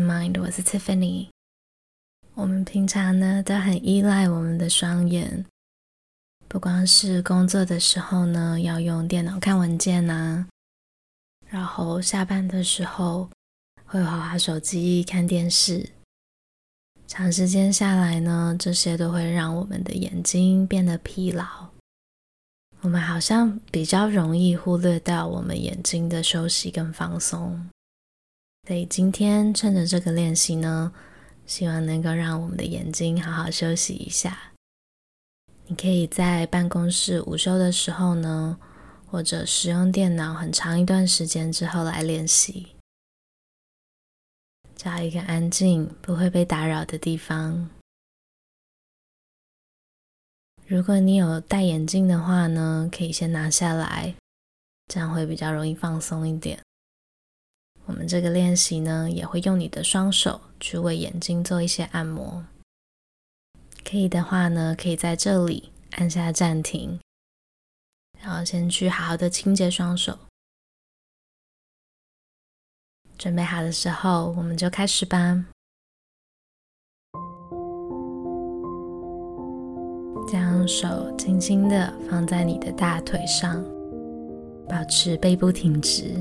mind 我是 Tiffany。我们平常呢都很依赖我们的双眼，不光是工作的时候呢要用电脑看文件呐，然后下班的时候会滑滑手机、看电视。长时间下来呢，这些都会让我们的眼睛变得疲劳。我们好像比较容易忽略到我们眼睛的休息跟放松。所以今天趁着这个练习呢，希望能够让我们的眼睛好好休息一下。你可以在办公室午休的时候呢，或者使用电脑很长一段时间之后来练习。找一个安静、不会被打扰的地方。如果你有戴眼镜的话呢，可以先拿下来，这样会比较容易放松一点。我们这个练习呢，也会用你的双手去为眼睛做一些按摩。可以的话呢，可以在这里按下暂停，然后先去好好的清洁双手。准备好的时候，我们就开始吧。将手轻轻的放在你的大腿上，保持背部挺直，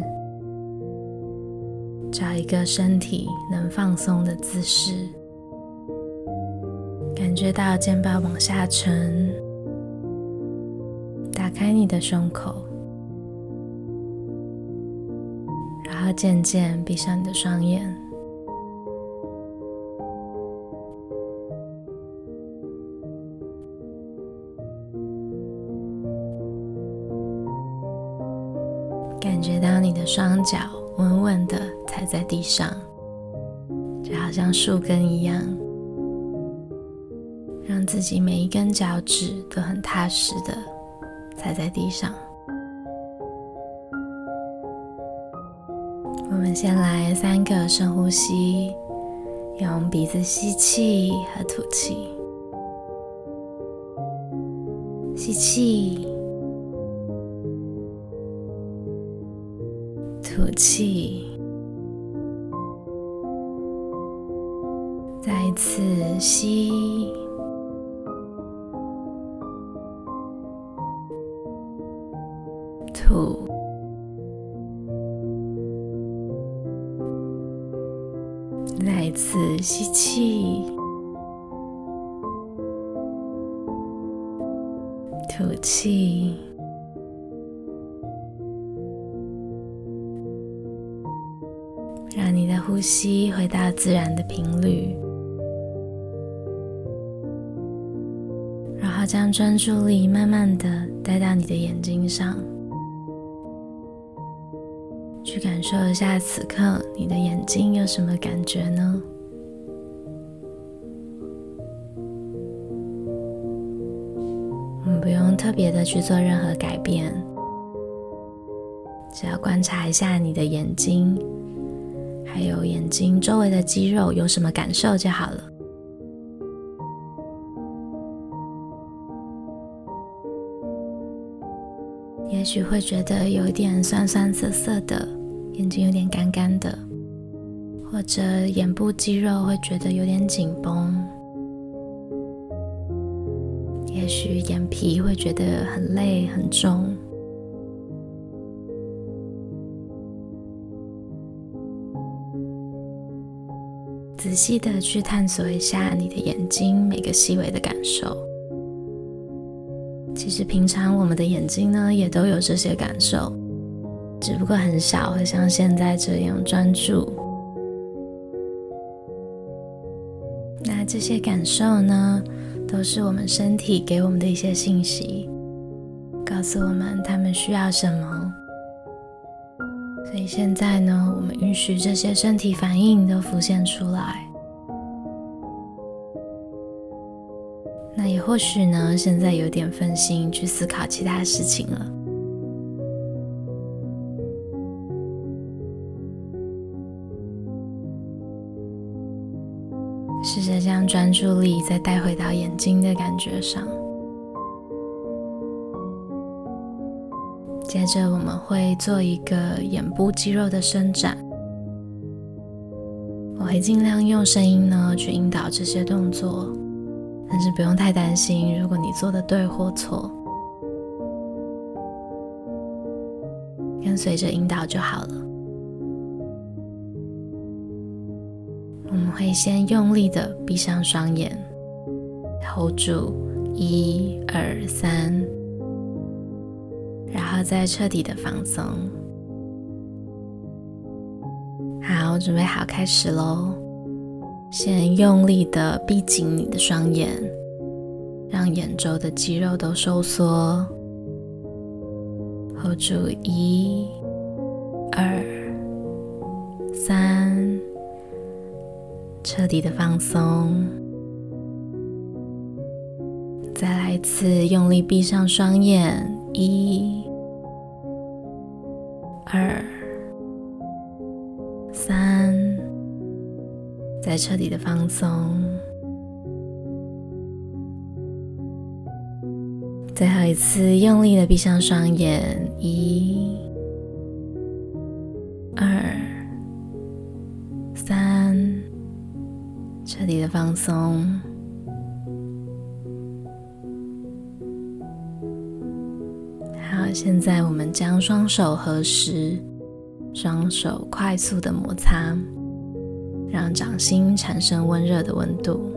找一个身体能放松的姿势，感觉到肩膀往下沉，打开你的胸口。然后渐渐闭上你的双眼，感觉到你的双脚稳稳的踩在地上，就好像树根一样，让自己每一根脚趾都很踏实的踩在地上。我们先来三个深呼吸，用鼻子吸气和吐气。吸气，吐气，再一次吸，吐。再一次吸气，吐气，吸回到自然的频率，然后将专注力慢慢的带到你的眼睛上。去感受一下此刻你的眼睛有什么感觉呢？我们不用特别的去做任何改变，只要观察一下你的眼睛，还有眼睛周围的肌肉有什么感受就好了。也许会觉得有一点酸酸涩涩的，眼睛有点干干的，或者眼部肌肉会觉得有点紧绷，也许眼皮会觉得很累很重。仔细的去探索一下你的眼睛每个细微的感受。其实平常我们的眼睛呢，也都有这些感受，只不过很少会像现在这样专注。那这些感受呢，都是我们身体给我们的一些信息，告诉我们他们需要什么。所以现在呢，我们允许这些身体反应都浮现出来。那也或许呢，现在有点分心去思考其他事情了。试着将专注力再带回到眼睛的感觉上。接着我们会做一个眼部肌肉的伸展。我会尽量用声音呢去引导这些动作，但是不用太担心，如果你做的对或错，跟随着引导就好了。我们会先用力的闭上双眼，hold 住，一、二、三，然后再彻底的放松。好，准备好开始喽！先用力的闭紧你的双眼，让眼周的肌肉都收缩。hold 住，一、二、三，彻底的放松。再来一次，用力闭上双眼，一、二。三，再彻底的放松，最后一次用力的闭上双眼，一、二、三，彻底的放松。现在我们将双手合十。双手快速的摩擦，让掌心产生温热的温度。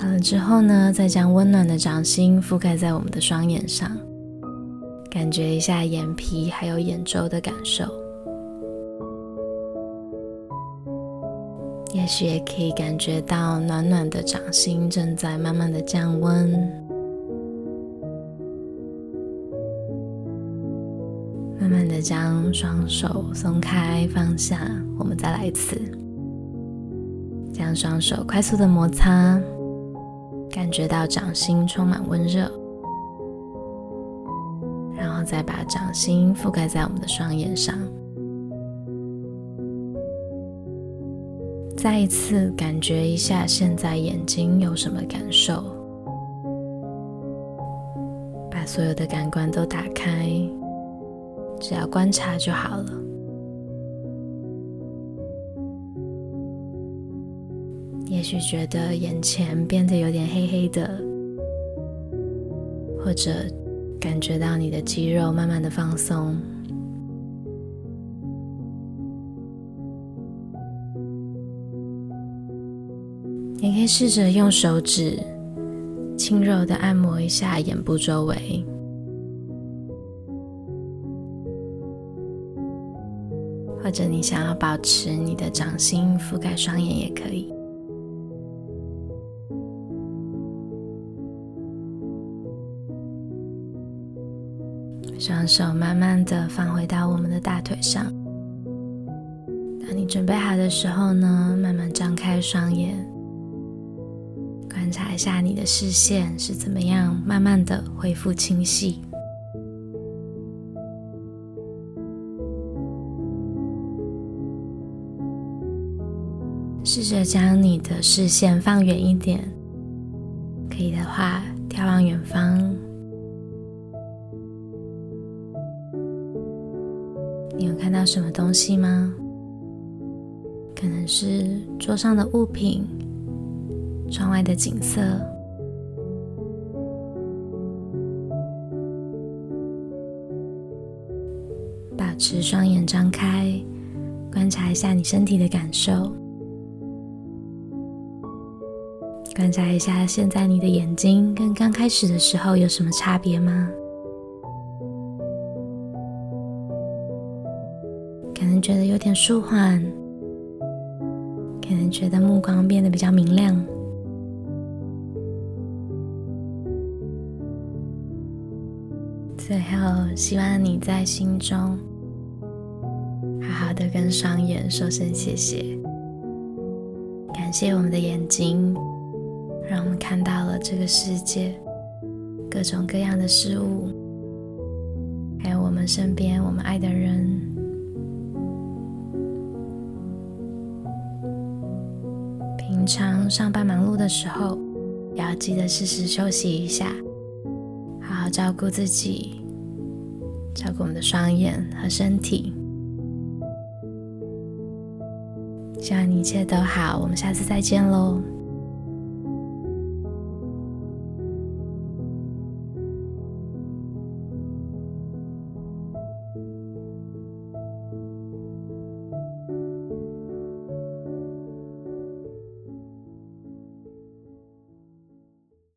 好了之后呢，再将温暖的掌心覆盖在我们的双眼上，感觉一下眼皮还有眼周的感受。也许也可以感觉到暖暖的掌心正在慢慢的降温。慢慢的将双手松开放下，我们再来一次，将双手快速的摩擦，感觉到掌心充满温热，然后再把掌心覆盖在我们的双眼上，再一次感觉一下现在眼睛有什么感受，把所有的感官都打开。只要观察就好了。也许觉得眼前变得有点黑黑的，或者感觉到你的肌肉慢慢的放松。你可以试着用手指轻柔的按摩一下眼部周围。或者你想要保持你的掌心覆盖双眼也可以。双手慢慢的放回到我们的大腿上。当你准备好的时候呢，慢慢张开双眼，观察一下你的视线是怎么样，慢慢的恢复清晰。试着将你的视线放远一点，可以的话，眺望远方。你有看到什么东西吗？可能是桌上的物品，窗外的景色。保持双眼张开，观察一下你身体的感受。观察一下，现在你的眼睛跟刚开始的时候有什么差别吗？可能觉得有点舒缓，可能觉得目光变得比较明亮。最后，希望你在心中好好的跟双眼说声谢谢，感谢我们的眼睛。让我们看到了这个世界各种各样的事物，还有我们身边我们爱的人。平常上班忙碌的时候，也要记得适时休息一下，照顾自己，照顾我们的双眼和身体。希望你一切都好，我们下次再见喽。